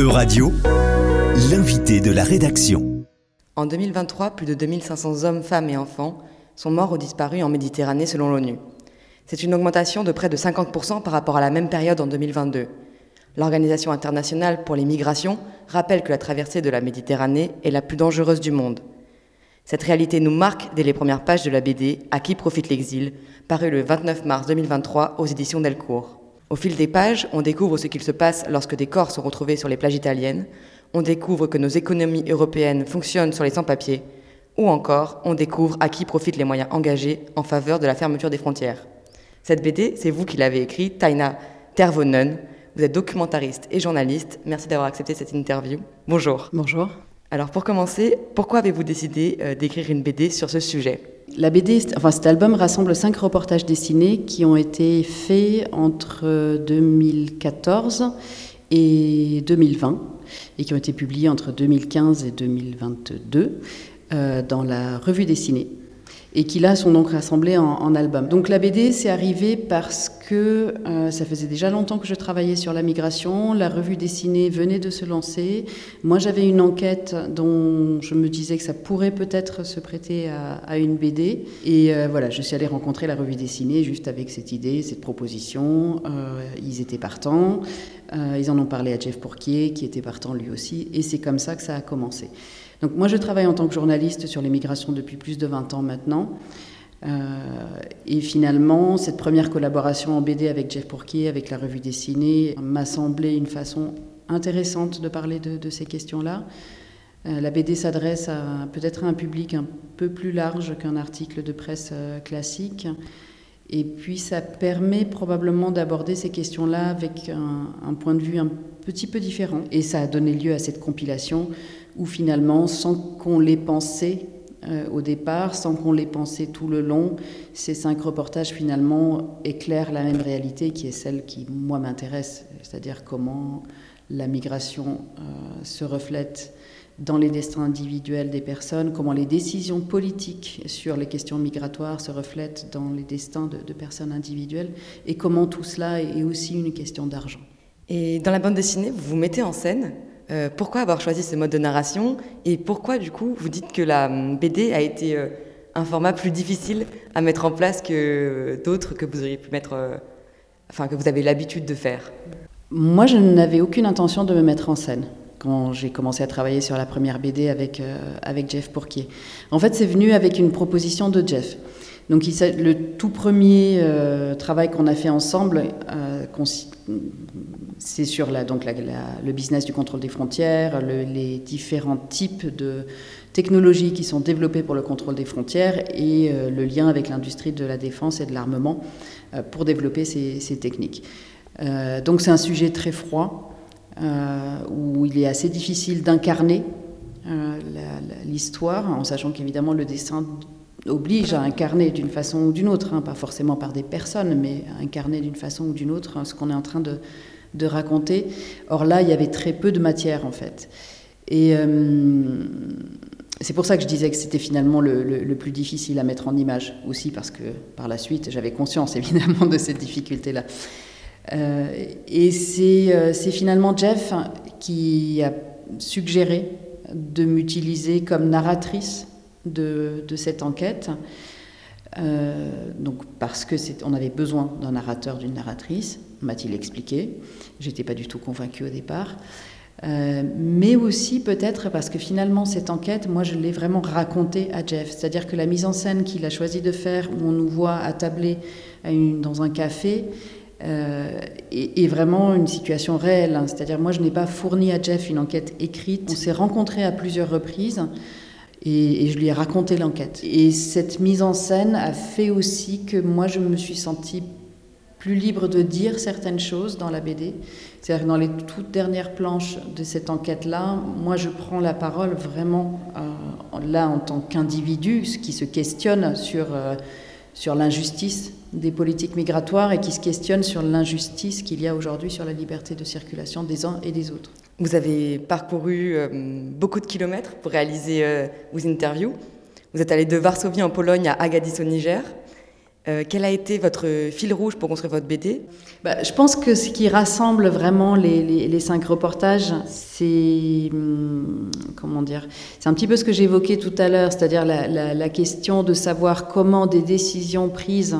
E-Radio, l'invité de la rédaction. En 2023, plus de 2500 hommes, femmes et enfants sont morts ou disparus en Méditerranée selon l'ONU. C'est une augmentation de près de 50% par rapport à la même période en 2022. L'Organisation internationale pour les migrations rappelle que la traversée de la Méditerranée est la plus dangereuse du monde. Cette réalité nous marque dès les premières pages de la BD À qui profite l'exil, parue le 29 mars 2023 aux éditions Delcourt. Au fil des pages, on découvre ce qu'il se passe lorsque des corps sont retrouvés sur les plages italiennes, on découvre que nos économies européennes fonctionnent sur les sans-papiers, ou encore on découvre à qui profitent les moyens engagés en faveur de la fermeture des frontières. Cette BD, c'est vous qui l'avez écrite, Taina Tervonen. Vous êtes documentariste et journaliste. Merci d'avoir accepté cette interview. Bonjour. Bonjour. Alors pour commencer, pourquoi avez-vous décidé euh, d'écrire une BD sur ce sujet? Enfin cet album rassemble cinq reportages dessinés qui ont été faits entre 2014 et 2020 et qui ont été publiés entre 2015 et 2022 euh, dans la revue dessinée et qui là sont donc rassemblés en, album. Donc la BD, c'est arrivé parce que euh, ça faisait déjà longtemps que je travaillais sur la migration, la revue dessinée venait de se lancer, moi j'avais une enquête dont je me disais que ça pourrait peut-être se prêter à, une BD, et euh, voilà, je suis allée rencontrer la revue dessinée juste avec cette idée, cette proposition, euh, ils étaient partants, ils en ont parlé à Jeff Pourquier, qui était partant lui aussi, et c'est comme ça que ça a commencé. Donc moi, je travaille en tant que journaliste sur les migrations depuis plus de 20 ans maintenant. Euh, et finalement, cette première collaboration en BD avec Jeff Pourquier, avec la revue dessinée, m'a semblé une façon intéressante de parler de, ces questions-là. Euh, la BD s'adresse peut-être à un public un peu plus large qu'un article de presse euh, classique. Et puis ça permet probablement d'aborder ces questions-là avec un, un, point de vue un petit peu différent. Et ça a donné lieu à cette compilation où finalement, sans qu'on l'ait pensé euh, au départ, sans qu'on l'ait pensé tout le long, ces cinq reportages finalement éclairent la même réalité qui est celle qui, moi, m'intéresse, c'est-à-dire comment la migration euh, se reflète dans les destins individuels des personnes, comment les décisions politiques sur les questions migratoires se reflètent dans les destins de, de personnes individuelles, et comment tout cela est aussi une question d'argent. Et dans la bande dessinée, vous vous mettez en scène euh, pourquoi avoir choisi ce mode de narration et pourquoi du coup vous dites que la BD a été euh, un format plus difficile à mettre en place que d'autres que vous auriez pu mettre, euh, enfin que vous avez l'habitude de faire? Moi, je n'avais aucune intention de me mettre en scène quand j'ai commencé à travailler sur la première BD avec, avec Jeff Pourquier. En fait, c'est venu avec une proposition de Jeff. Donc, le tout premier travail qu'on a fait ensemble c'est sur la, donc le business du contrôle des frontières, les différents types de technologies qui sont développées pour le contrôle des frontières et euh, le lien avec l'industrie de la défense et de l'armement euh, pour développer ces, techniques. Euh, donc c'est un sujet très froid où il est assez difficile d'incarner l'histoire, en sachant qu'évidemment le dessin oblige à incarner d'une façon ou d'une autre, hein, pas forcément par des personnes, mais incarner d'une façon ou d'une autre hein, ce qu'on est en train de, de raconter. Or là, il y avait très peu de matière en fait. Et euh, c'est pour ça que je disais que c'était finalement le, plus difficile à mettre en image aussi, parce que par la suite, j'avais conscience évidemment de cette difficulté-là. Euh, et euh, c'est finalement Jeff qui a suggéré de m'utiliser comme narratrice de, cette enquête. donc parce que on avait besoin d'un narrateur, d'une narratrice, m'a-t-il expliqué. J'étais pas du tout convaincue au départ. Euh, mais aussi peut-être parce que finalement cette enquête, moi je l'ai vraiment racontée à Jeff. C'est-à-dire que la mise en scène qu'il a choisi de faire, où on nous voit attablés dans un café, euh, est, vraiment une situation réelle. Hein. C'est-à-dire moi je n'ai pas fourni à Jeff une enquête écrite. On s'est rencontrés à plusieurs reprises. Et, et, je lui ai raconté l'enquête. Et cette mise en scène a fait aussi que moi je me suis sentie plus libre de dire certaines choses dans la BD. C'est-à-dire que dans les toutes dernières planches de cette enquête-là, moi je prends la parole vraiment euh, là en tant qu'individu, qui se questionne sur, euh, sur l'injustice des politiques migratoires et qui se questionne sur l'injustice qu'il y a aujourd'hui sur la liberté de circulation des uns et des autres. Vous avez parcouru euh, beaucoup de kilomètres pour réaliser vos interviews. Vous êtes allé de Varsovie en Pologne à Agadis au Niger. Euh, quel a été votre fil rouge pour construire votre BD bah, Je pense que ce qui rassemble vraiment les, cinq reportages, c'est hum, comment dire C'est un petit peu ce que j'évoquais tout à l'heure, c'est-à-dire la, question de savoir comment des décisions prises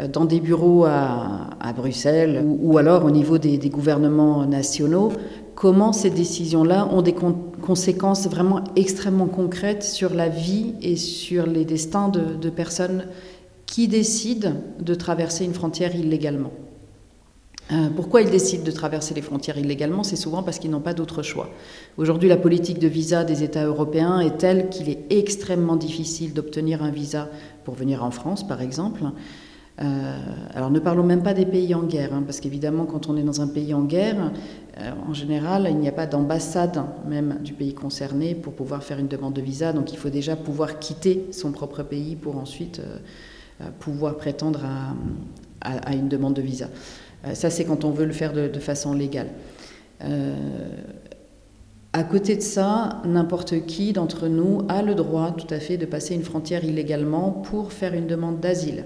euh, dans des bureaux à, Bruxelles ou, alors au niveau des, gouvernements nationaux, comment ces décisions-là ont des conséquences vraiment extrêmement concrètes sur la vie et sur les destins de, de personnes qui décident de traverser une frontière illégalement. Euh, pourquoi ils décident de traverser les frontières illégalement? C'est souvent parce qu'ils n'ont pas d'autre choix. Aujourd'hui, la politique de visa des États européens est telle qu'il est extrêmement difficile d'obtenir un visa pour venir en France, par exemple. Euh, alors ne parlons même pas des pays en guerre, hein, parce qu'évidemment, quand on est dans un pays en guerre, euh, en général, il n'y a pas d'ambassade même du pays concerné pour pouvoir faire une demande de visa. Donc il faut déjà pouvoir quitter son propre pays pour ensuite pouvoir prétendre à, une demande de visa. Euh, ça, c'est quand on veut le faire de, façon légale. Euh, à côté de ça, n'importe qui d'entre nous a le droit tout à fait de passer une frontière illégalement pour faire une demande d'asile.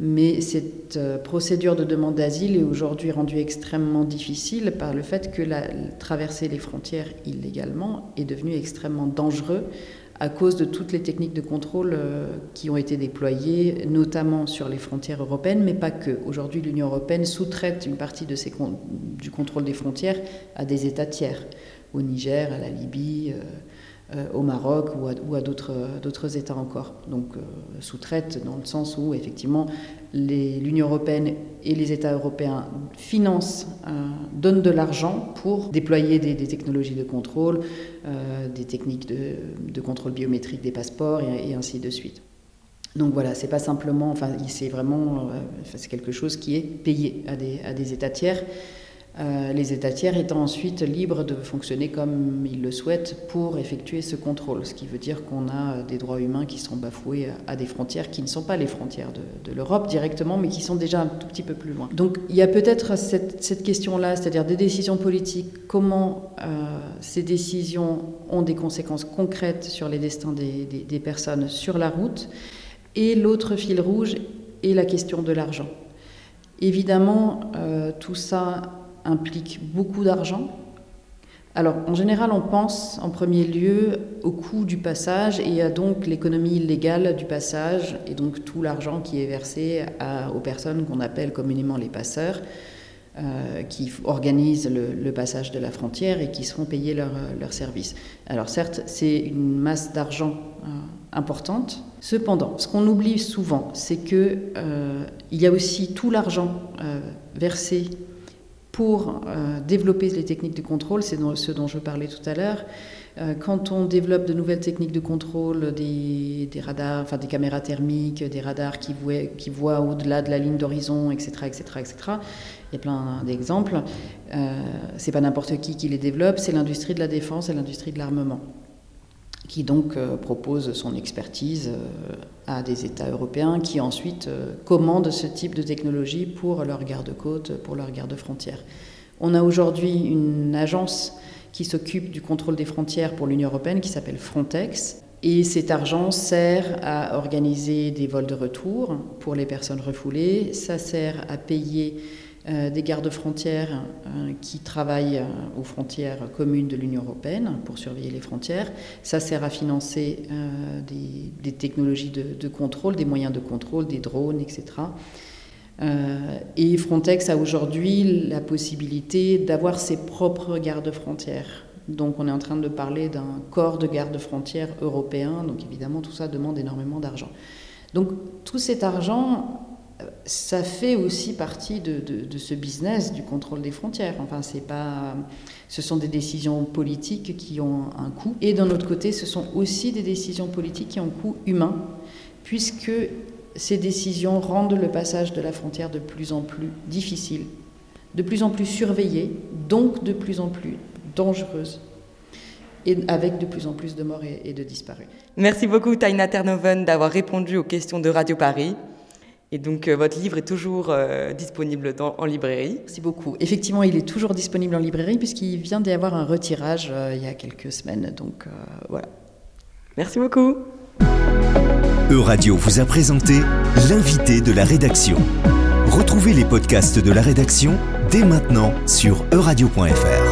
Mais cette euh, procédure de demande d'asile est aujourd'hui rendue extrêmement difficile par le fait que traverser les frontières illégalement est devenu extrêmement dangereux à cause de toutes les techniques de contrôle euh, qui ont été déployées, notamment sur les frontières européennes, mais pas que. Aujourd'hui, l'Union européenne sous-traite une partie du contrôle des frontières à des États tiers, au Niger, à la Libye. Euh, euh, au Maroc ou à, d'autres États encore. Donc sous-traite dans le sens où effectivement l'Union européenne et les États européens financent, euh, donnent de l'argent pour déployer des, technologies de contrôle, euh, des techniques de, contrôle biométrique des passeports et, ainsi de suite. Donc voilà, c'est pas simplement, enfin c'est vraiment, c'est quelque chose qui est payé à des États tiers. Euh, les États tiers étant ensuite libres de fonctionner comme ils le souhaitent pour effectuer ce contrôle, ce qui veut dire qu'on a des droits humains qui sont bafoués à des frontières qui ne sont pas les frontières de, l'Europe directement, mais qui sont déjà un tout petit peu plus loin. Donc il y a peut-être cette, question-là, c'est-à-dire des décisions politiques, comment euh, ces décisions ont des conséquences concrètes sur les destins des, personnes sur la route, et l'autre fil rouge est la question de l'argent. Évidemment, euh, tout ça implique beaucoup d'argent. Alors, en général, on pense en premier lieu au coût du passage et à donc l'économie illégale du passage et donc tout l'argent qui est versé aux personnes qu'on appelle communément les passeurs, euh, qui organisent le, passage de la frontière et qui seront payés leur, leur service. Alors, certes, c'est une masse d'argent euh, importante. Cependant, ce qu'on oublie souvent, c'est qu'il euh, y a aussi tout l'argent versé pour euh, développer les techniques de contrôle, c'est ce dont je parlais tout à l'heure. Euh, quand on développe de nouvelles techniques de contrôle, des, radars, des caméras thermiques, des radars qui voient, qui voient au-delà de la ligne d'horizon, etc., etc., etc., il y a plein d'exemples. Euh, c'est pas n'importe qui qui les développe, c'est l'industrie de la défense et l'industrie de l'armement qui donc euh, propose son expertise euh, à des États européens qui ensuite euh, commandent ce type de technologie pour leur garde-côte, pour leur garde-frontière. On a aujourd'hui une agence qui s'occupe du contrôle des frontières pour l'Union européenne qui s'appelle Frontex. Et cet argent sert à organiser des vols de retour pour les personnes refoulées, ça sert à payer euh, des gardes-frontières euh, qui travaillent euh, aux frontières communes de l'Union européenne pour surveiller les frontières. Ça sert à financer des, technologies de, contrôle, des moyens de contrôle, des drones, etc. et Frontex a aujourd'hui la possibilité d'avoir ses propres gardes-frontières. Donc on est en train de parler d'un corps de garde-frontières européen, donc évidemment tout ça demande énormément d'argent. Donc tout cet argent, ça fait aussi partie de, ce business du contrôle des frontières. Enfin, c'est pas, ce sont des décisions politiques qui ont un coût. Et d'un autre côté, ce sont aussi des décisions politiques qui ont un coût humain, puisque ces décisions rendent le passage de la frontière de plus en plus difficile, de plus en plus surveillé, donc de plus en plus dangereuse et avec de plus en plus de morts et, de disparus. Merci beaucoup Taina Ternoven d'avoir répondu aux questions de Radio Paris. Et donc, euh, votre livre est toujours euh, disponible en librairie. Merci beaucoup. Effectivement, il est toujours disponible en librairie puisqu'il vient d'y avoir un retirage euh, il y a quelques semaines. Donc, voilà. Merci beaucoup. Euradio vous a présenté l'invité de la rédaction. Retrouvez les podcasts de la rédaction dès maintenant sur euradio.fr.